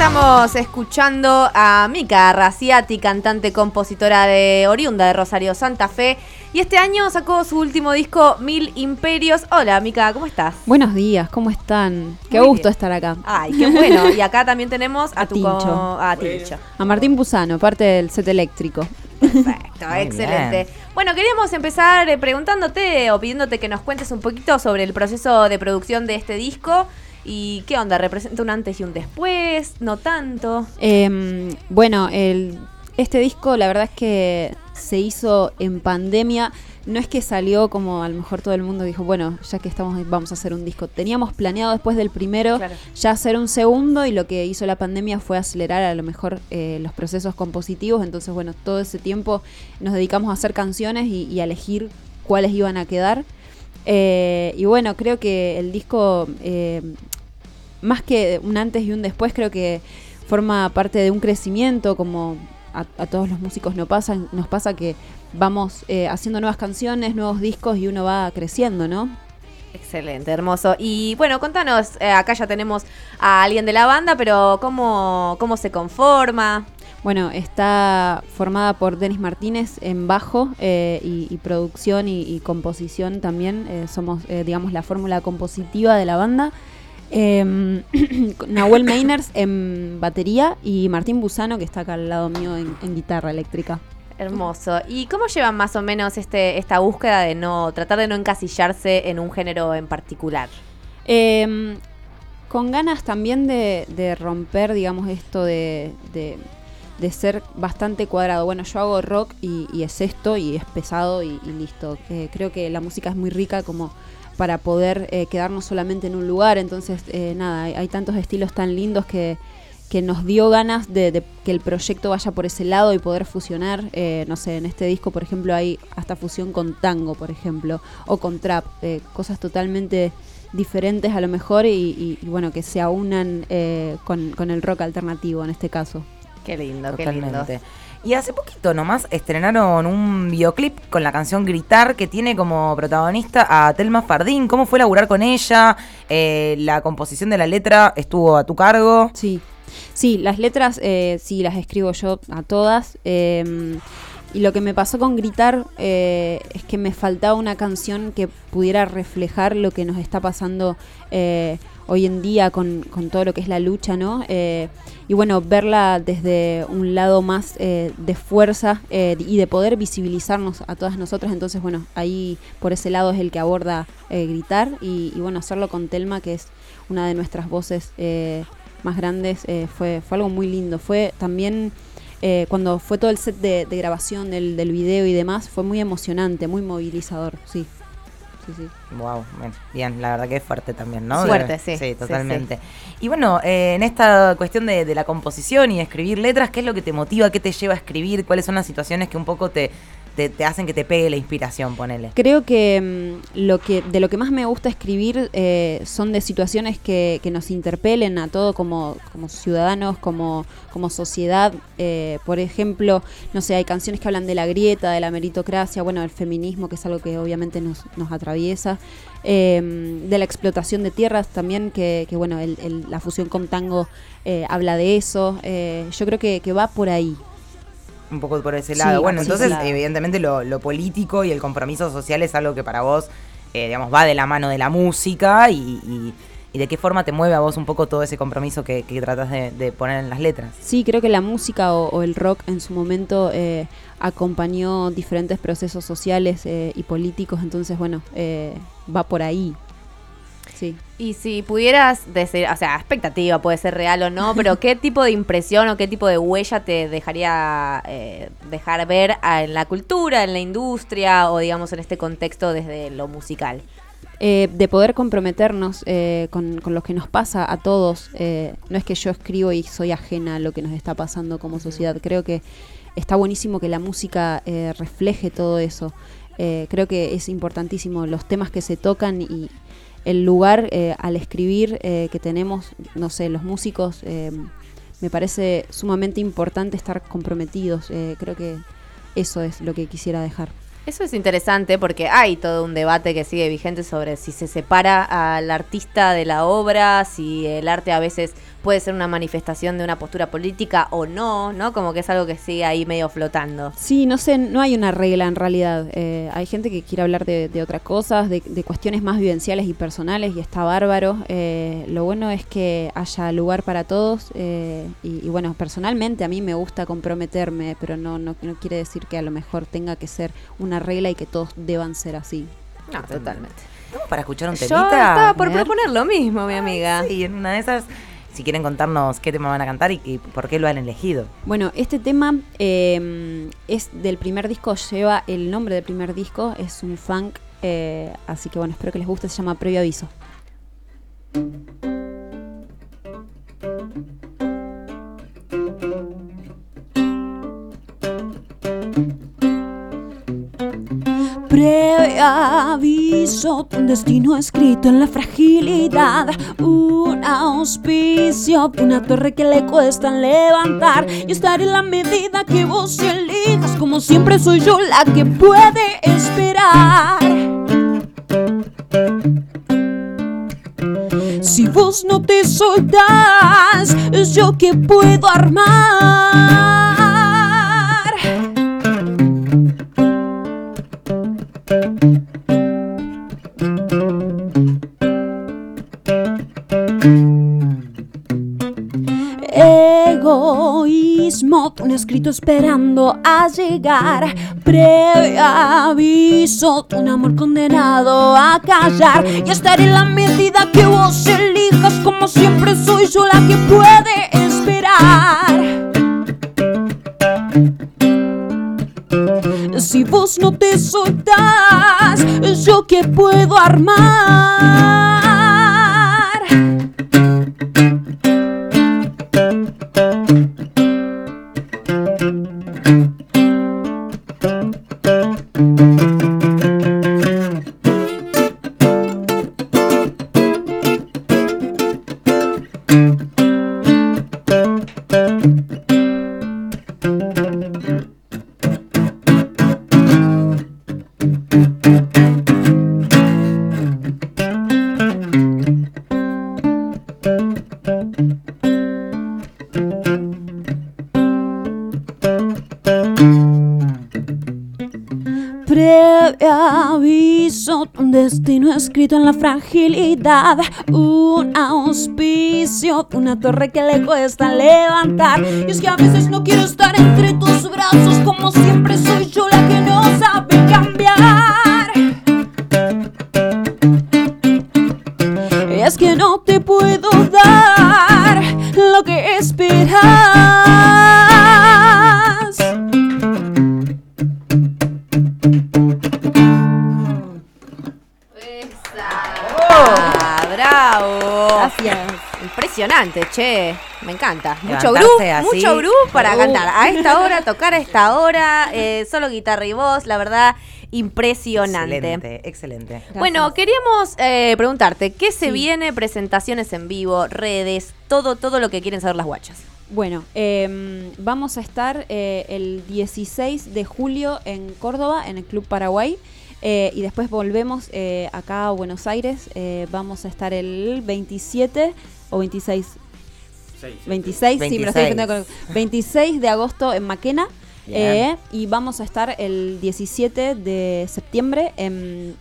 estamos escuchando a Mika Raciati, cantante, compositora de oriunda de Rosario Santa Fe. Y este año sacó su último disco, Mil Imperios. Hola, Mika, ¿cómo estás? Buenos días, ¿cómo están? Qué gusto estar acá. Ay, qué bueno. Y acá también tenemos a, A tu Tincho. a Tincho. A Martín Pusano, parte del set eléctrico. Perfecto, Muy excelente. bien. Bueno, queríamos empezar eh, preguntándote o pidiéndote que nos cuentes un poquito sobre el proceso de producción de este disco. ¿Y qué onda? ¿Representa un antes y un después? ¿No tanto? Em, bueno, el, este disco la verdad es que se hizo en pandemia. No es que salió como a lo mejor todo el mundo dijo, bueno, ya que estamos vamos a hacer un disco. Teníamos planeado después del primero Claro. ya hacer un segundo y lo que hizo la pandemia fue acelerar a lo mejor eh, los procesos compositivos. Entonces, bueno, todo ese tiempo nos dedicamos a hacer canciones y, y a elegir cuáles iban a quedar. Eh, y bueno, creo que el disco, eh, más que un antes y un después, creo que forma parte de un crecimiento, como a, todos los músicos nos pasa, nos pasa que vamos eh, haciendo nuevas canciones, nuevos discos y uno va creciendo, ¿no? Excelente, hermoso. Y bueno, contanos, acá ya tenemos a alguien de la banda, pero ¿cómo, cómo se conforma? Bueno, está formada por Denis Martínez en bajo eh, y, y producción y, y composición también. eh, somos, eh, digamos, la fórmula compositiva de la banda. Eh, Nahuel Meiners en batería y Martín Busano, que está acá al lado mío en, en guitarra eléctrica. Hermoso. ¿Y cómo llevan más o menos este, esta búsqueda de no tratar de no encasillarse en un género en particular? Eh, con ganas también de, de romper, digamos, esto de, de- de ser bastante cuadrado. Bueno, yo hago rock y, y es esto y es pesado y, listo. Eh, creo que la música es muy rica como para poder eh, quedarnos solamente en un lugar. Entonces, eh, nada, hay, hay tantos estilos tan lindos que, que nos dio ganas de, de que el proyecto vaya por ese lado y poder fusionar. Eh, no sé, en este disco, por ejemplo, hay hasta fusión con tango, por ejemplo, o con trap, eh, cosas totalmente diferentes a lo mejor y, y- y, bueno, que se aunan eh, con, con el rock alternativo en este caso. Qué lindo, qué lindo. Totalmente. Y hace poquito nomás estrenaron un videoclip con la canción Gritar que tiene como protagonista a Telma Fardín. ¿Cómo fue laburar con ella? Eh, la composición de la letra estuvo a tu cargo. Sí, sí, las letras eh, sí las escribo yo a todas. eh, y lo que me pasó con gritar eh, es que me faltaba una canción que pudiera reflejar lo que nos está pasando eh, hoy en día con, con todo lo que es la lucha, ¿no? Eh, y bueno, verla desde un lado más eh, de fuerza eh, y de poder visibilizarnos a todas nosotras. Entonces, bueno, ahí por ese lado es el que aborda eh, gritar y, y bueno, hacerlo con Telma, que es una de nuestras voces eh, más grandes, eh, fue, fue algo muy lindo. Fue también eh, cuando fue todo el set de, de grabación del, del video y demás, fue muy emocionante, muy movilizador, sí. Sí, sí. Wow, bien, la verdad que es fuerte también, ¿no? Fuerte, sí, sí, Sí, totalmente. Y bueno, eh, en esta cuestión de, de la composición y de escribir letras, ¿qué es lo que te motiva? ¿Qué te lleva a escribir? ¿Cuáles son las situaciones que un poco te, te, hacen que te pegue la inspiración, ponele? Creo que mm, lo que de lo que más me gusta escribir eh, son de situaciones que, que nos interpelen a todo como, como ciudadanos, como, como sociedad. Eh, por ejemplo, no sé, hay canciones que hablan de la grieta, de la meritocracia, bueno, del feminismo, que es algo que obviamente nos, nos atraviesa. eh, de la explotación de tierras también, que, que, bueno, el- la fusión con tango eh, habla de eso. Eh, yo creo que, que va por ahí. Un poco por ese Sí, lado. bueno, entonces, evidentemente, lo, lo político y el compromiso social es algo que para vos, eh, digamos, va de la mano de la música y, y- y de qué forma te mueve a vos un poco todo ese compromiso que, que tratas de, de poner en las letras. Sí, creo que la música o, o el rock en su momento eh, acompañó diferentes procesos sociales eh, y políticos, entonces bueno, eh, va por ahí. Sí. Y si pudieras decir, o sea, expectativa puede ser real o no, pero ¿qué tipo de impresión o qué tipo de huella te dejaría eh, dejar ver en la cultura, en la industria o digamos en este contexto desde lo musical? Eh, de poder comprometernos eh, con, con lo que nos pasa a todos. eh, no es que yo escribo y soy ajena a lo que nos está pasando como sociedad. Creo que está buenísimo que la música eh, refleje todo eso. Creo que es importantísimo los temas que se tocan y el lugar eh, al escribir eh, que tenemos, no sé, los músicos. eh, me parece sumamente importante estar comprometidos. eh, creo que eso es lo que quisiera dejar. Eso es interesante porque hay todo un debate que sigue vigente sobre si se separa al artista de la obra, si el arte a veces puede ser una manifestación de una postura política o no, ¿no? Como que es algo que sigue ahí medio flotando. Sí, no sé, no hay una regla en realidad. Eh, hay gente que quiere hablar de, de otras cosas, de, de cuestiones más vivenciales y personales, y está bárbaro. Eh, lo bueno es que haya lugar para todos. eh, y, y bueno, personalmente a mí me gusta comprometerme, pero no, no, no quiere decir que a lo mejor tenga que ser una regla y que todos deban ser así. No, totalmente. ¿Estamos para escuchar un Yo temita? estaba por proponer lo mismo, mi amiga. Sí, en una de esas, si quieren contarnos qué tema van a cantar y, por qué lo han elegido. Bueno, este tema eh, es del primer disco, lleva el nombre del primer disco, es un funk, eh, así que bueno, espero que les guste, se llama Previo Aviso. Preaviso, un destino escrito en la fragilidad, un auspicio, una torre que le cuesta levantar y estar en la medida que vos elijas, como siempre soy yo la que puede esperar. Si vos no te soltás, es yo que puedo armar. Escrito esperando a llegar. Preaviso, un amor condenado a callar. Y estar en la medida que vos elijas, como siempre soy yo la que puede esperar. Si vos no te soltás, yo que puedo armar. Destino escrito en la fragilidad, un auspicio, una torre que le cuesta levantar. Y es que a veces no quiero estar entre tus brazos, como siempre che. Me encanta. Mucho groove, mucho groove para Uh. cantar. A esta hora, tocar a esta hora, eh, solo guitarra y voz, la verdad, impresionante. Excelente, excelente. Bueno, queríamos eh, preguntarte, ¿qué se Sí. viene? Presentaciones en vivo, redes, todo, todo lo que quieren saber las guachas. Bueno, em, vamos a estar eh, el 16 de julio en Córdoba, en el Club Paraguay. eh, y después volvemos eh, acá a Buenos Aires. eh, vamos a estar el 27 o 26. 26, sí, me lo estoy 26. diciendo con- 26 de agosto en Maquena. Eh, y vamos a estar el 17 de septiembre en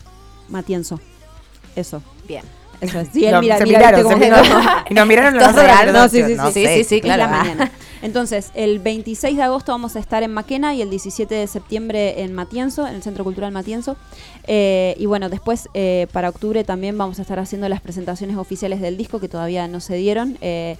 Matienzo. Eso, Bien. eso es. Sí, él No, mira, se mira, miraron, viste se cómo- miraron, y nos miraron los no, sí, sí, no sí, sé. sí, sí, es la claro. mañana. Entonces, el 26 de agosto vamos a estar en Maquena y el 17 de septiembre en Matienzo, en el Centro Cultural Matienzo. Eh, y bueno, después eh, para octubre también vamos a estar haciendo las presentaciones oficiales del disco que todavía no se dieron. eh,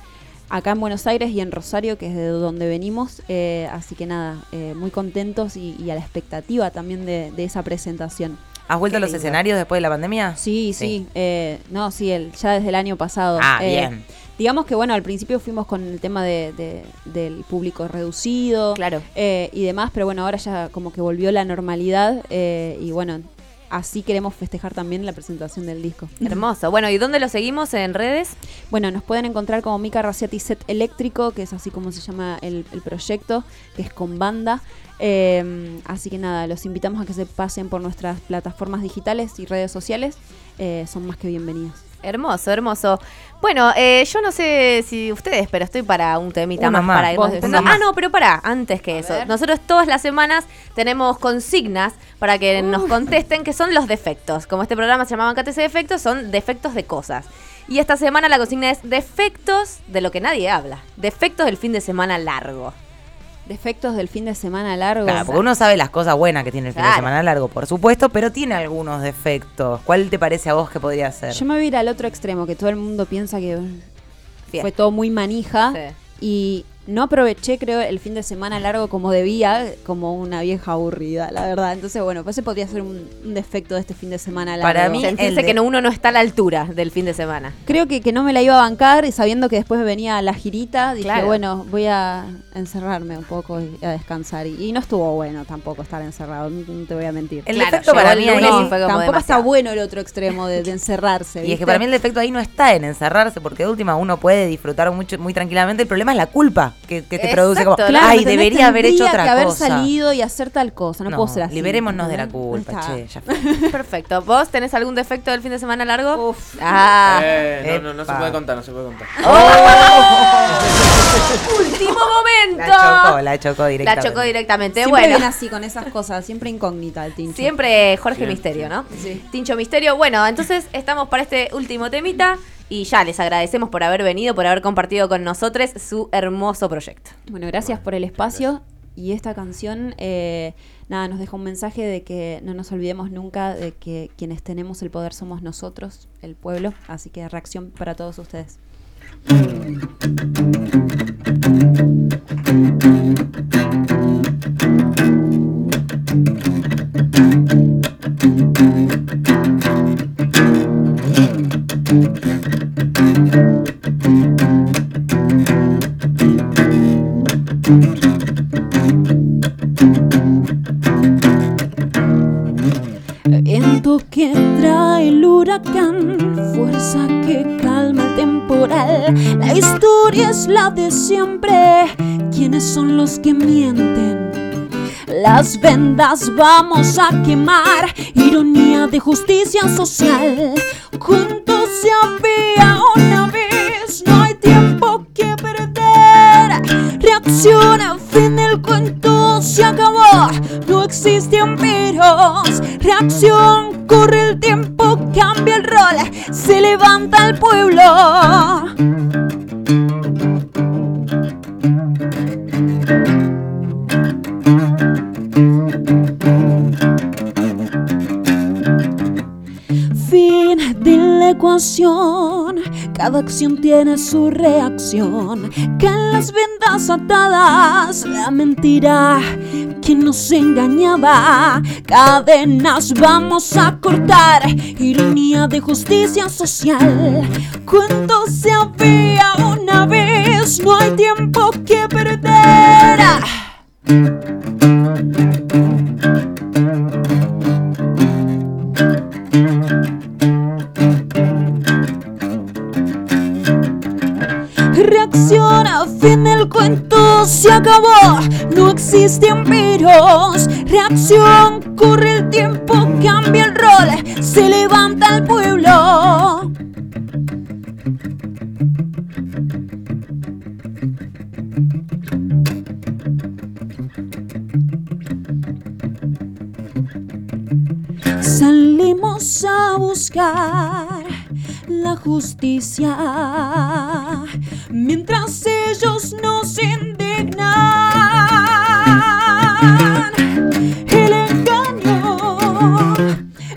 acá en Buenos Aires y en Rosario, que es de donde venimos. eh, así que nada, eh, muy contentos y, y a la expectativa también de, de esa presentación. ¿Has vuelto a los lindo. escenarios después de la pandemia? Sí, sí. eh, no, sí, el, ya desde el año pasado. Ah, Eh, bien. Digamos que bueno, al principio fuimos con el tema de, de- del público reducido Claro. eh, y demás, pero bueno, ahora ya como que volvió la normalidad eh, y bueno, así queremos festejar también la presentación del disco. Hermoso. Bueno, ¿y dónde lo seguimos en redes? Bueno, nos pueden encontrar como Mica Raciati Set Eléctrico, que es así como se llama el, el proyecto, que es con banda. Eh, así que nada, los invitamos a que se pasen por nuestras plataformas digitales y redes sociales. Eh, son más que bienvenidos. Hermoso, hermoso. Bueno, eh, yo no sé si ustedes, pero estoy para un temita Uno más, más. para irnos uno Ah, no, pero para, antes que eso. Nosotros todas las semanas tenemos consignas para que nos contesten que son los defectos. Como este programa se llamaba Catese Defectos, son defectos de cosas. Y esta semana la consigna es defectos de lo que nadie habla. Defectos del fin de semana largo. Defectos del fin de semana largo. Claro, porque uno sabe las cosas buenas que tiene el fin de semana largo, por supuesto, pero tiene algunos defectos. ¿Cuál te parece a vos que podría ser? Yo me voy a ir al otro extremo, que todo el mundo piensa que fue todo muy manija. Sí. Y no aproveché, creo, el fin de semana largo como debía, como una vieja aburrida, la verdad. Entonces, bueno, pues ese podría ser un, un defecto de este fin de semana largo. Para mí- el de- que no- uno no está a la altura del fin de semana. Creo que, que no me la iba a bancar y sabiendo que después venía la girita, dije, Claro. bueno, voy a encerrarme un poco y a descansar. Y, y no estuvo bueno tampoco estar encerrado, no no te voy a mentir. El Claro, defecto para el mí y fue como Tampoco está bueno el otro extremo de, de encerrarse. Y es que para mí el defecto ahí no está en encerrarse, porque de última uno puede disfrutar mucho, muy tranquilamente. El problema es la culpa que, que te Exacto, produce como, claro, ay, debería haber hecho otra que haber cosa. salido y hacer tal cosa, no, No, puedo ser así. liberémonos de la culpa, che, ya fue. Perfecto. ¿Vos tenés algún defecto del fin de semana largo? Uf. Ah. Eh, no, no, no se puede contar, no se puede contar. Último momento. La chocó, la chocó La directamente. chocó directamente. Siempre bueno, viene así con esas cosas, siempre incógnita el tincho. siempre Jorge Siempre, Misterio, ¿no? Sí. Tincho Misterio. Bueno, entonces estamos para este último temita y ya les agradecemos por haber venido, por haber compartido con nosotros su hermoso proyecto. Bueno, gracias por el espacio. Y esta canción, eh, nada, nos deja un mensaje de que no nos olvidemos nunca de que quienes tenemos el poder somos nosotros, el pueblo. Así que reacción para todos ustedes. Viento que trae el huracán, fuerza que calma el temporal. La historia es la de siempre. ¿Quiénes son los que mienten? Las vendas vamos a quemar, ironía de justicia social. acción. Cada acción tiene su reacción. Caen las vendas atadas, la mentira que nos engañaba. Cadenas vamos a cortar, ironía de justicia social. Cuando se había una vez, no hay tiempo que perder. Reacciona, fin del cuento se acabó. No existen peros. Reacción, corre el tiempo, cambia el rol. Se levanta el pueblo. Salimos a buscar la justicia mientras ellos nos indignan. El engaño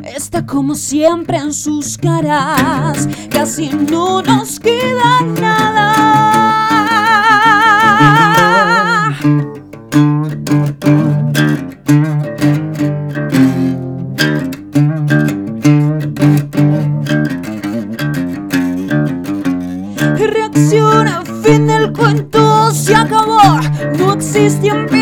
está como siempre en sus caras, casi no nos queda nada. Reacciona, fin del cuento se acabó. No existen peros.